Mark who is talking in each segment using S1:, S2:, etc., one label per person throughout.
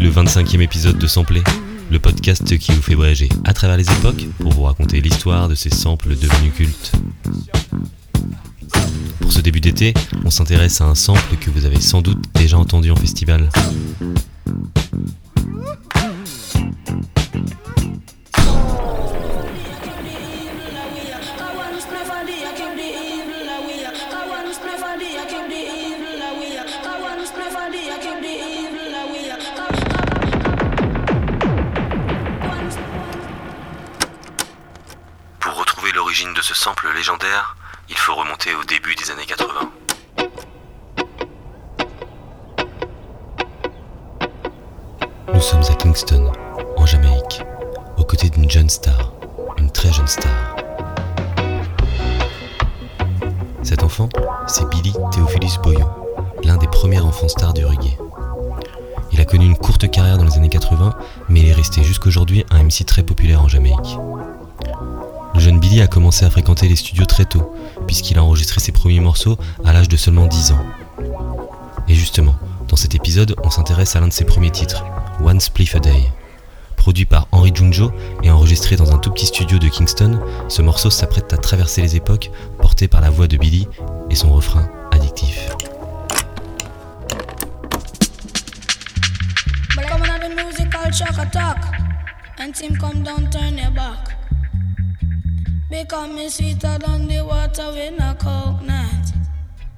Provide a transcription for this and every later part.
S1: le 25e épisode de Sampler, le podcast qui vous fait voyager à travers les époques pour vous raconter l'histoire de ces samples devenus cultes. Pour ce début d'été, on s'intéresse à un sample que vous avez sans doute déjà entendu en festival. Ce sample légendaire, il faut remonter au début des années 80. Nous sommes à Kingston, en Jamaïque, aux côtés d'une jeune star, une très jeune star. Cet enfant, c'est Billy Theophilus Boyo, l'un des premiers enfants stars du reggae. Il a connu une courte carrière dans les années 80, mais il est resté jusqu'aujourd'hui un MC très populaire en Jamaïque. Jeune Billy a commencé à fréquenter les studios très tôt, puisqu'il a enregistré ses premiers morceaux à l'âge de seulement 10 ans. Et justement, dans cet épisode, on s'intéresse à l'un de ses premiers titres, One Spliff a Day. Produit par Henry Junjo et enregistré dans un tout petit studio de Kingston, ce morceau s'apprête à traverser les époques, porté par la voix de Billy et son refrain addictif.
S2: Because me sweeter than the water with a coconut.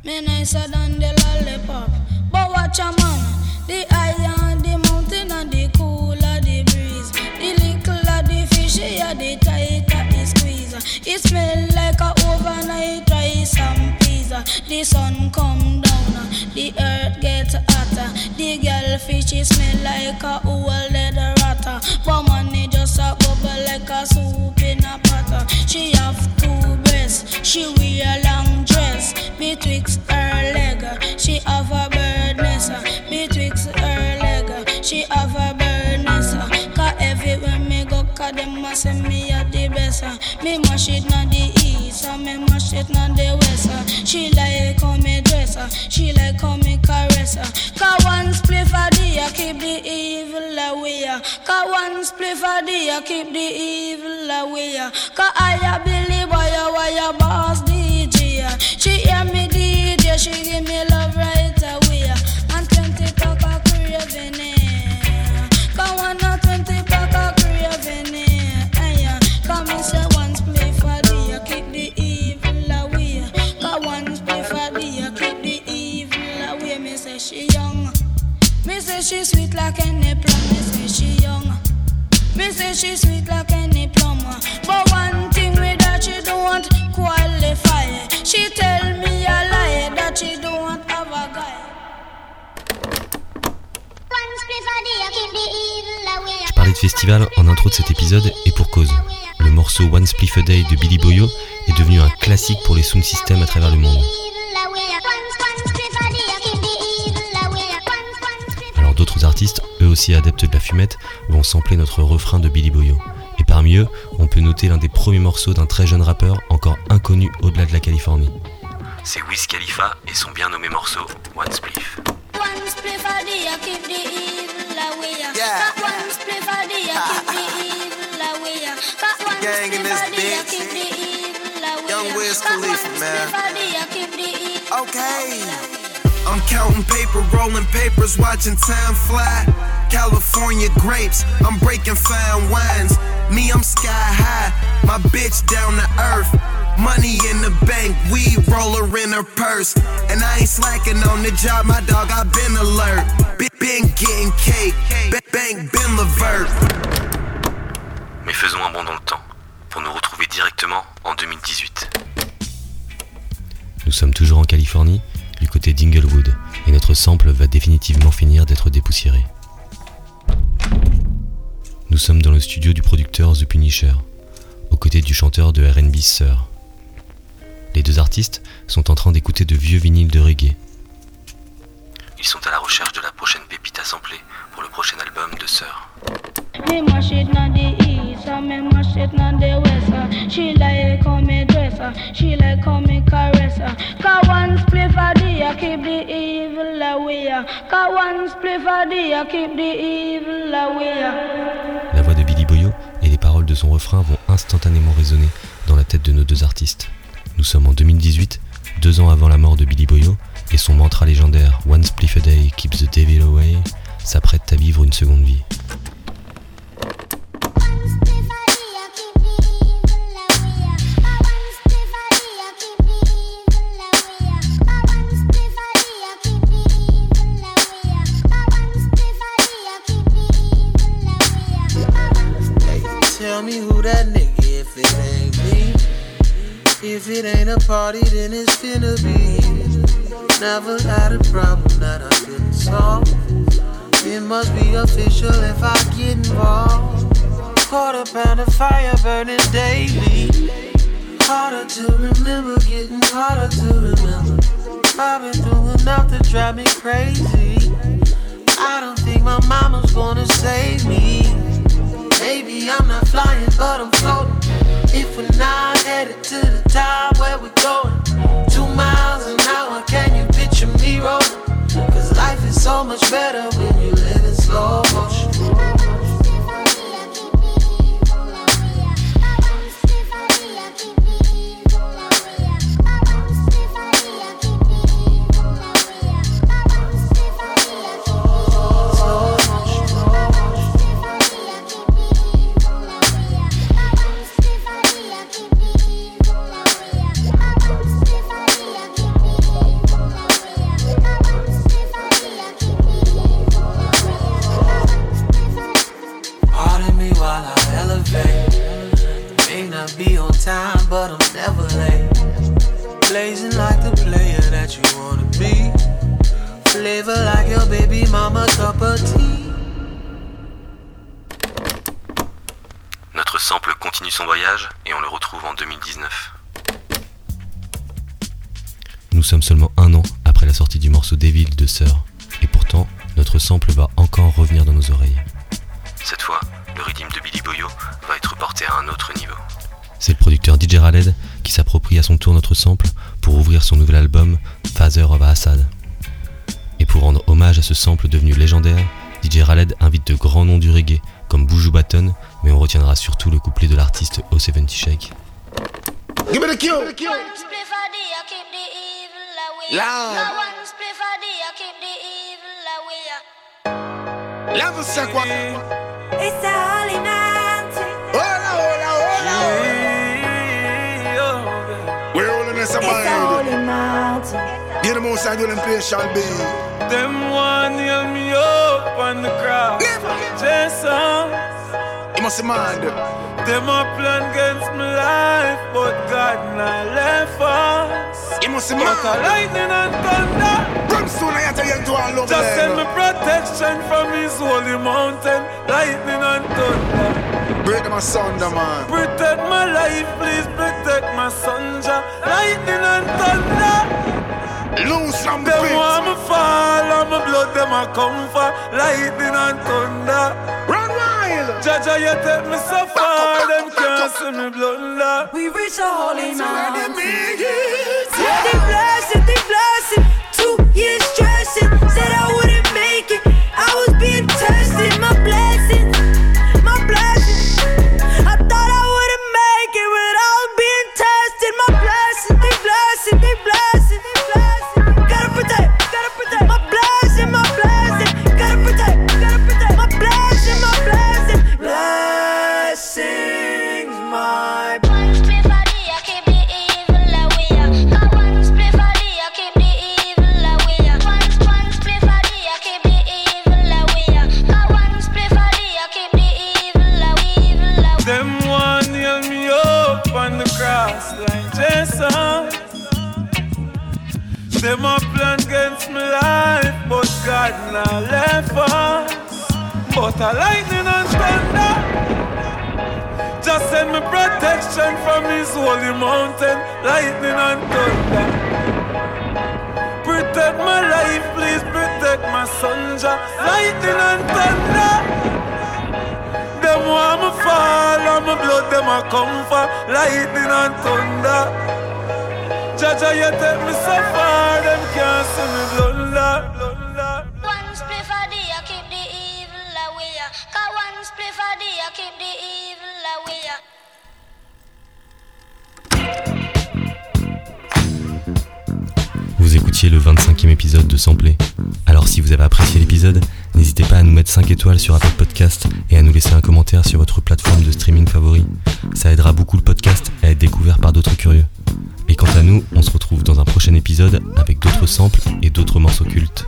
S2: Me nicer than the lollipop. But watch a man, the higher the mountain and the cooler the breeze. The littler the fishier, the tighter the squeeze. It smell like a overnight rice and peas. The sun come down, the earth get hotter. The girl fishy smell like a old leather ratter. But money she wear a long dress. Betwixt her leg, she have a bird. Betwixt her leg, she have a bird nest. Cause everywhere me go, cause them a say me a the. Me mash it na the east, me mash it na the west. Uh. She like how me dress, she like how me caress. Cause one spliff for I keep the evil away. Uh. Cause one spliff for I keep the evil away. Cause I a Billy boy, a wire boss DJ. Uh. She hear me DJ, she give me love right she sweet like any plum. Me say she young. Me say she sweet like any plum. But one thing with her she don't qualify. She tell me a lie that she don't have a guy.
S1: Je parlais de festival en intro de cet épisode et pour cause. Le morceau One Spliff a Day de Billy Boyo est devenu un classique pour les sound systems à travers le monde. Aussi adeptes de la fumette, vont sampler notre refrain de Billy Boyo. Et parmi eux, on peut noter l'un des premiers morceaux d'un très jeune rappeur encore inconnu au-delà de la Californie. C'est Wiz Khalifa et son bien nommé morceau One Spliff.
S2: One spliff a day, I keep the evil away.
S3: Yeah.
S2: Got one spliff a day, I keep the evil away. Got one
S3: Gang in
S2: spliff a
S3: this
S2: day, I
S3: bitch.
S2: keep the evil away.
S3: Young Wiz
S2: Got
S3: Khalifa,
S2: one
S3: man.
S2: spliff a day, I keep the evil
S3: Okay. I'm counting paper, rolling papers, watching time fly. California grapes, I'm breaking fine wines. Me, I'm sky high, my bitch down to earth. Money in the bank, weed roller in her purse. And I ain't slacking on the job, my dog, I been alert. Been, been getting cake, ba- bank been Levert.
S1: Mais faisons un bond dans le temps, pour nous retrouver directement en 2018. Nous sommes toujours en Californie, du côté d'Inglewood, et notre sample va définitivement finir d'être dépoussiéré. Nous sommes dans le studio du producteur The Punisher, aux côtés du chanteur de RB Sir. Les deux artistes sont en train d'écouter de vieux vinyles de reggae. Ils sont à la recherche de la prochaine pépite à sampler pour le prochain album de Sir. La voix de Billy Boyo et les paroles de son refrain vont instantanément résonner dans la tête de nos deux artistes. Nous sommes en 2018, deux ans avant la mort de Billy Boyo, et son mantra légendaire One spliff a day keeps the devil away s'apprête à vivre une seconde vie.
S4: If it ain't a party, then it's finna be. Never had a problem that I couldn't solve. It must be official if I get involved. Quarter pound of fire burning daily. Harder to remember, getting harder to remember. I've been through enough to drive me crazy. I don't think my mama's gonna save me. Maybe I'm not flying, but I'm floating. If we're not headed to the top, where we going? Two miles an hour, can you picture me rolling? Cause life is so much better when you live in slow
S1: continue son voyage et on le retrouve en 2019. Nous sommes seulement un an après la sortie du morceau Devil de Sœur, et pourtant notre sample va encore revenir dans nos oreilles. Cette fois, le rythme de Billy Boyo va être porté à un autre niveau. C'est le producteur DJ Raled qui s'approprie à son tour notre sample pour ouvrir son nouvel album Father of Assad. Et pour rendre hommage à ce sample devenu légendaire, DJ Raled invite de grands noms du reggae comme Buju Baton, mais on retiendra surtout le couplet de l'artiste O70 Shake.
S5: Give me the cue.
S6: It's a holy night.
S5: Hola, hola, hola. We're all in this
S6: It's a holy mountain.
S5: Get them outside when them place shall be.
S7: Them
S5: must mind.
S7: them a plan against my life, but God not left us.
S5: You must
S7: But a
S5: mind.
S7: lightning and thunder.
S5: Brimstone, I tell you to all love
S7: Just send me protection from his holy mountain. Lightning and thunder.
S5: Break them asunder, man.
S7: Protect my life, please protect my son. Jah. Lightning and thunder.
S5: Loose from the
S7: Them want me fall, and my blood them a come for. Lightning and thunder. Jaja, you take me so far, them can't see me blunder.
S6: We reach a holy mountain.
S7: On the cross like Jason. Them a plan against my life, but God not left us. But a lightning and thunder. Just send me protection from his holy mountain, lightning and thunder. A come for lightning and thunder. Jaja, you take me so far, them can't see me blunder.
S2: One spliff a day, I keep the evil away. Cause one spliff a day, I keep the evil away.
S1: Le 25e épisode de Samplé. Alors si vous avez apprécié l'épisode, n'hésitez pas à nous mettre 5 étoiles sur Apple Podcast et à nous laisser un commentaire sur votre plateforme de streaming favori. Ça aidera beaucoup le podcast à être découvert par d'autres curieux. Et quant à nous, on se retrouve dans un prochain épisode avec d'autres samples et d'autres morceaux cultes.